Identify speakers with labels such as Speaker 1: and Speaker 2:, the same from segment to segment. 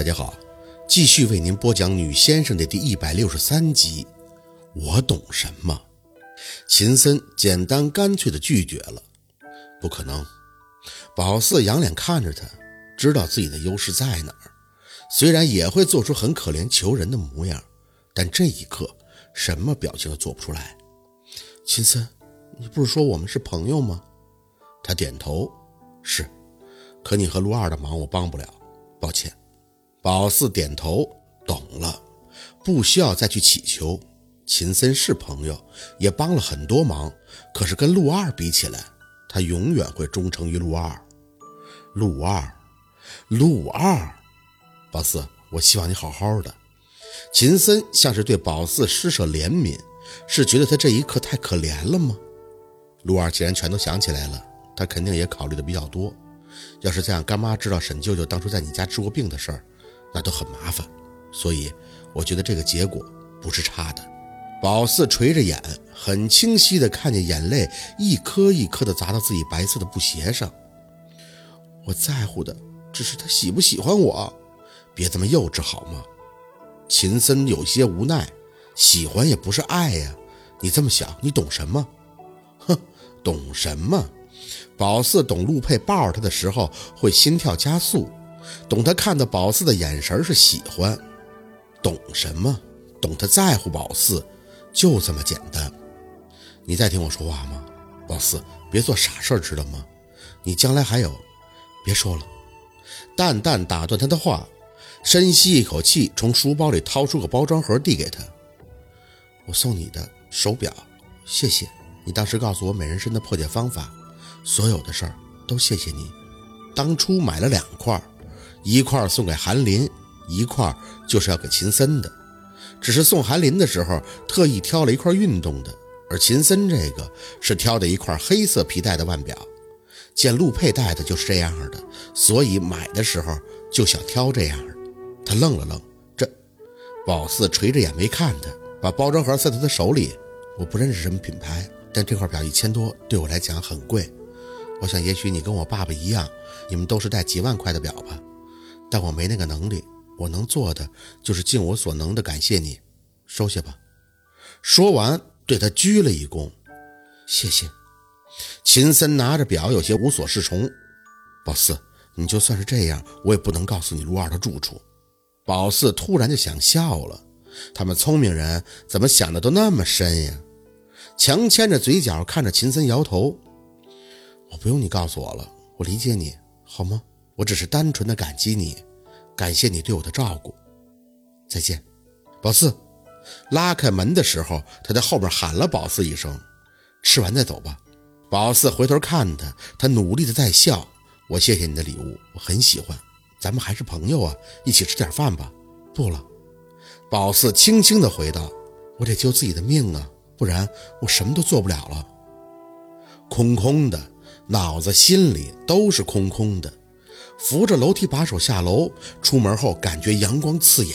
Speaker 1: 大家好，继续为您播讲《女先生》的第一百六十三集。我懂什么？秦森简单干脆的拒绝了。不可能。宝四仰脸看着他，知道自己的优势在哪儿。虽然也会做出很可怜求人的模样，但这一刻什么表情都做不出来。秦森，你不是说我们是朋友吗？他点头，是。可你和陆二的忙我帮不了，抱歉。宝四点头，懂了，不需要再去乞求。秦森是朋友，也帮了很多忙，可是跟陆二比起来，他永远会忠诚于陆二。陆二，陆二，宝四，我希望你好好的。秦森像是对宝四施舍怜悯，是觉得他这一刻太可怜了吗？陆二既然全都想起来了，他肯定也考虑的比较多。要是再让干妈知道沈舅舅当初在你家治过病的事儿，那都很麻烦，所以我觉得这个结果不是差的。宝四垂着眼，很清晰地看见眼泪一颗一颗地砸到自己白色的布鞋上。我在乎的只是他喜不喜欢我，别这么幼稚好吗？秦森有些无奈，喜欢也不是爱呀。你这么想，你懂什么？哼，懂什么？宝四懂陆佩抱着他的时候会心跳加速。懂他看到宝四的眼神是喜欢，懂什么？懂他在乎宝四，就这么简单。你在听我说话吗？宝四，别做傻事儿，知道吗？你将来还有……别说了。淡淡打断他的话，深吸一口气，从书包里掏出个包装盒递给他。我送你的手表，谢谢你当时告诉我美人参的破解方法，所有的事儿都谢谢你。当初买了两块。一块送给韩林，一块就是要给秦森的。只是送韩林的时候特意挑了一块运动的，而秦森这个是挑的一块黑色皮带的腕表。见陆佩戴的就是这样的，所以买的时候就想挑这样的。他愣了愣，这宝四垂着眼没看他，把包装盒塞他的手里。我不认识什么品牌，但这块表一千多，对我来讲很贵。我想也许你跟我爸爸一样，你们都是戴几万块的表吧。但我没那个能力，我能做的就是尽我所能的感谢你，收下吧。说完，对他鞠了一躬，谢谢。秦森拿着表，有些无所适从。宝四，你就算是这样，我也不能告诉你陆二的住处。宝四突然就想笑了，他们聪明人怎么想的都那么深呀？强牵着嘴角看着秦森，摇头。我不用你告诉我了，我理解你，好吗？我只是单纯的感激你，感谢你对我的照顾。再见，宝四。拉开门的时候，他在后面喊了宝四一声：“吃完再走吧。”宝四回头看他，他努力的在笑。我谢谢你的礼物，我很喜欢。咱们还是朋友啊，一起吃点饭吧。不了，宝四轻轻的回道：“我得救自己的命啊，不然我什么都做不了了。”空空的，脑子心里都是空空的。扶着楼梯把手下楼，出门后感觉阳光刺眼，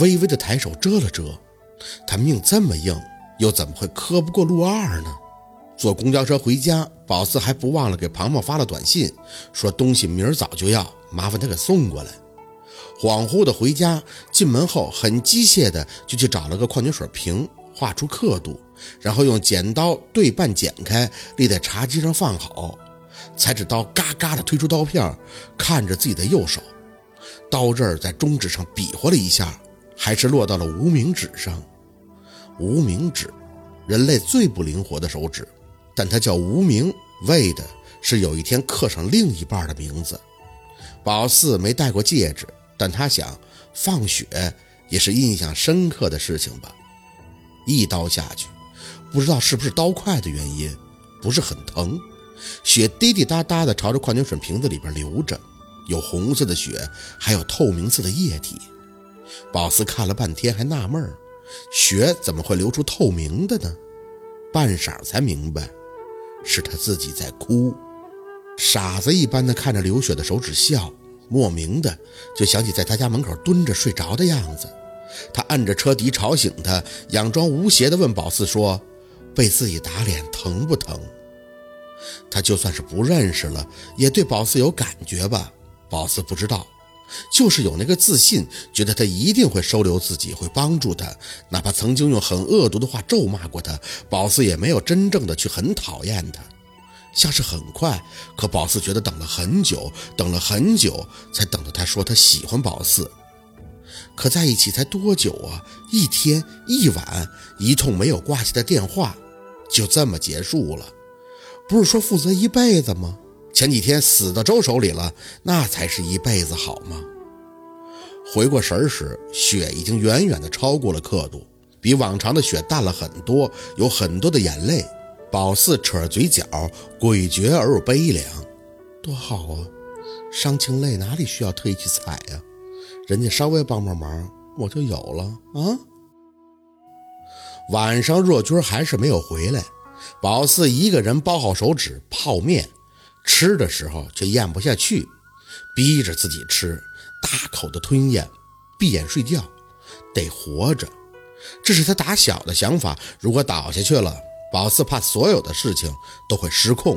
Speaker 1: 微微的抬手遮了遮。他命这么硬，又怎么会磕不过陆二呢？坐公交车回家，宝四还不忘了给庞庞发了短信，说东西明儿早就要，麻烦他给送过来。恍惚的回家，进门后很机械的就去找了个矿泉水瓶，画出刻度，然后用剪刀对半剪开，立在茶几上放好。裁纸刀嘎嘎地推出刀片，看着自己的右手，刀刃在中指上比划了一下，还是落到了无名指上。无名指，人类最不灵活的手指，但它叫无名，为的是有一天刻上另一半的名字。宝四没戴过戒指，但他想，放血也是印象深刻的事情吧。一刀下去，不知道是不是刀快的原因，不是很疼。血滴滴答答的朝着矿泉水瓶子里边流着，有红色的血，还有透明色的液体。宝四看了半天，还纳闷儿血怎么会流出透明的呢？半晌才明白，是他自己在哭，傻子一般的看着流血的手指笑，莫名的就想起在他家门口蹲着睡着的样子。他按着车底吵醒他，佯装无邪的问宝四说：“被自己打脸疼不疼？”他就算是不认识了，也对宝四有感觉吧？宝四不知道，就是有那个自信，觉得他一定会收留自己，会帮助他。哪怕曾经用很恶毒的话咒骂过他，宝四也没有真正的去很讨厌他。像是很快，可宝四觉得等了很久，等了很久，才等到他说他喜欢宝四。可在一起才多久啊？一天一晚，一通没有挂下的电话，就这么结束了。不是说负责一辈子吗？前几天死到周手里了，那才是一辈子好吗？回过神时，雪已经远远的超过了刻度，比往常的雪淡了很多，有很多的眼泪。宝四扯着嘴角，诡谲而又悲凉。多好啊！伤情泪哪里需要特意去采呀？人家稍微帮帮忙，我就有了啊。晚上若君还是没有回来，宝四一个人包好手指泡面，吃的时候却咽不下去，逼着自己吃，大口的吞咽，闭眼睡觉，得活着，这是他打小的想法。如果倒下去了。宝四怕所有的事情都会失控。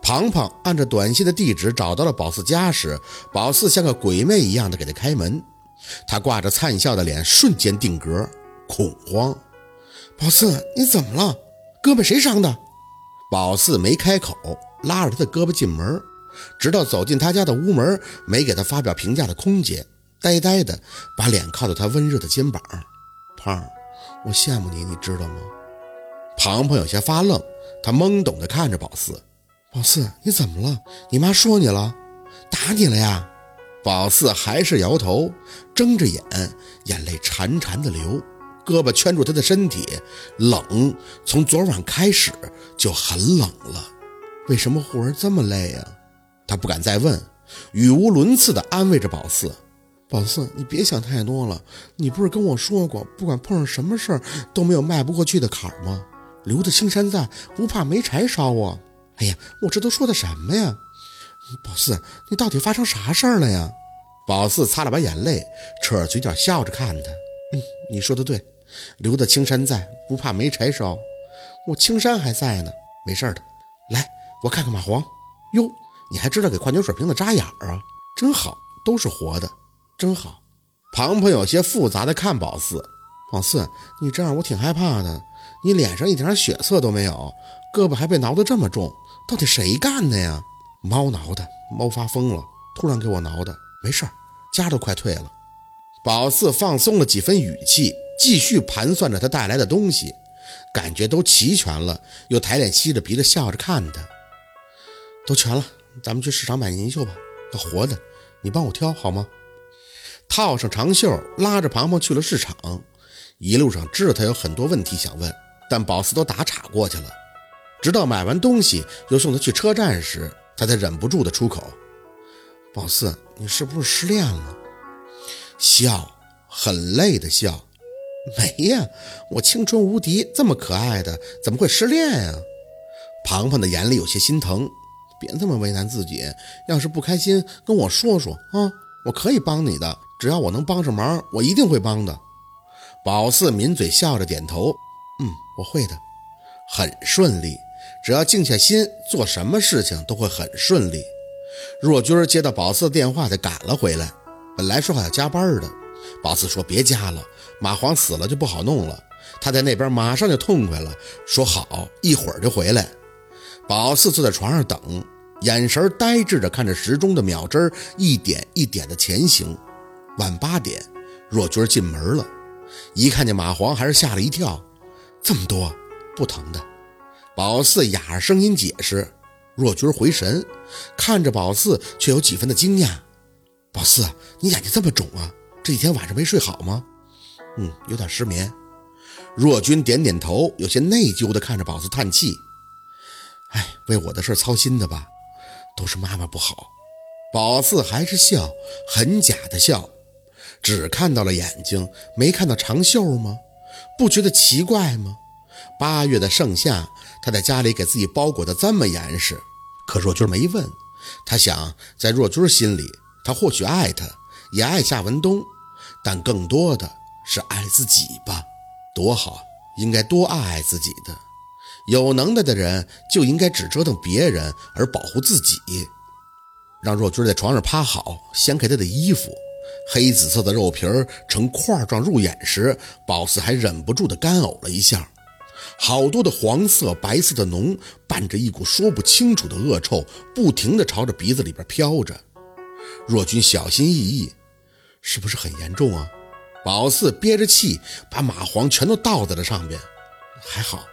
Speaker 1: 庞庞按着短信的地址找到了宝四家时，宝四像个鬼魅一样的给他开门。他挂着灿笑的脸瞬间定格，恐慌。宝四，你怎么了？胳膊谁伤的？宝四没开口，拉着他的胳膊进门，直到走进他家的屋门，没给他发表评价的空姐呆呆的把脸靠在他温热的肩膀。胖儿，我羡慕你，你知道吗？庞庞有些发愣，他懵懂地看着宝四：“宝四，你怎么了？你妈说你了？打你了呀？”宝四还是摇头，睁着眼，眼泪潺潺地流，胳膊圈住他的身体，冷，从昨晚开始就很冷了。为什么忽儿这么累呀？他不敢再问，语无伦次地安慰着宝四：“宝四，你别想太多了。你不是跟我说过，不管碰上什么事儿都没有迈不过去的坎儿吗？”留得青山在，不怕没柴烧啊！哎呀，我这都说的什么呀？宝四，你到底发生啥事儿了呀？宝四擦了把眼泪，扯着嘴角笑着看他。嗯，你说的对，留得青山在，不怕没柴烧。我青山还在呢，没事的。来，我看看蚂蟥。哟，你还知道给矿泉水瓶子扎眼儿啊？真好，都是活的，真好。庞庞有些复杂的看宝四，宝四，你这样我挺害怕的。你脸上一点血色都没有，胳膊还被挠得这么重，到底谁干的呀？猫挠的，猫发疯了，突然给我挠的。没事儿，家都快退了。宝四放松了几分语气，继续盘算着他带来的东西，感觉都齐全了，又抬脸吸着鼻子笑着看他。都全了，咱们去市场买泥鳅吧，要活的，你帮我挑好吗？套上长袖，拉着庞庞去了市场。一路上知道他有很多问题想问。但宝四都打岔过去了，直到买完东西又送他去车站时，他才忍不住的出口：“宝四，你是不是失恋了？”笑，很累的笑。没呀，我青春无敌，这么可爱的，怎么会失恋呀？庞庞的眼里有些心疼，别这么为难自己。要是不开心，跟我说说啊，我可以帮你的，只要我能帮上忙，我一定会帮的。宝四抿嘴笑着点头。嗯，我会的，很顺利。只要静下心，做什么事情都会很顺利。若君接到宝四的电话，才赶了回来。本来说好要加班的，宝四说别加了，马黄死了就不好弄了。他在那边马上就痛快了，说好一会儿就回来。宝四坐在床上等，眼神呆滞着看着时钟的秒针一点一点的前行。晚八点，若君进门了，一看见马黄，还是吓了一跳。这么多不疼的，宝四哑着声音解释。若君回神，看着宝四，却有几分的惊讶。宝四，你眼睛这么肿啊？这几天晚上没睡好吗？嗯，有点失眠。若君点点头，有些内疚地看着宝四叹气。哎，为我的事操心的吧？都是妈妈不好。宝四还是笑，很假的笑，只看到了眼睛，没看到长袖吗？不觉得奇怪吗？八月的盛夏，他在家里给自己包裹得这么严实，可若君没问。他想，在若君心里，他或许爱她，也爱夏文东，但更多的是爱自己吧。多好，应该多爱爱自己的。有能耐的人就应该只折腾别人而保护自己。让若君在床上趴好，掀开他的衣服，黑紫色的肉皮儿呈块状入眼时，宝四还忍不住的干呕了一下。好多的黄色、白色的脓，伴着一股说不清楚的恶臭，不停地朝着鼻子里边飘着。若君小心翼翼，是不是很严重啊？宝四憋着气，把蚂蟥全都倒在了上边。还好，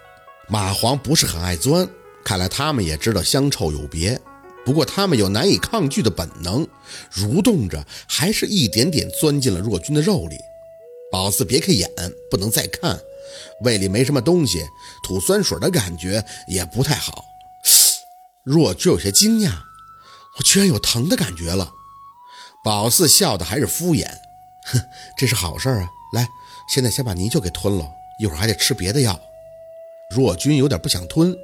Speaker 1: 蚂蟥不是很爱钻，看来他们也知道香臭有别。不过他们有难以抗拒的本能，蠕动着，还是一点点钻进了若君的肉里。宝四别开眼，不能再看。胃里没什么东西，吐酸水的感觉也不太好。若君有些惊讶，我居然有疼的感觉了。宝四笑的还是敷衍，哼，这是好事啊。来，现在先把泥鳅给吞了，一会儿还得吃别的药。若君有点不想吞，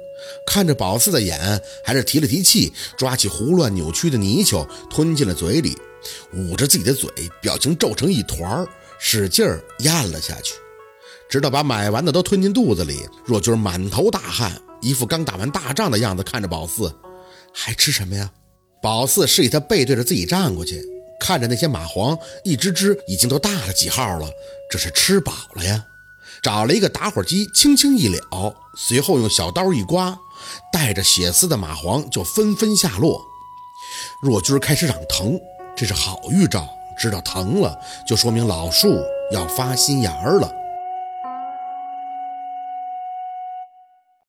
Speaker 1: 看着宝四的眼，还是提了提气，抓起胡乱扭曲的泥鳅吞进了嘴里，捂着自己的嘴，表情皱成一团儿，使劲儿咽了下去。直到把买完的都吞进肚子里，若君满头大汗，一副刚打完大仗的样子，看着宝四，还吃什么呀？宝四示意他背对着自己站过去，看着那些蚂蟥，一只只已经都大了几号了，这是吃饱了呀。找了一个打火机，轻轻一燎，随后用小刀一刮，带着血丝的蚂蟥就纷纷下落。若军开始长疼，这是好预兆，知道疼了就说明老树要发新芽了。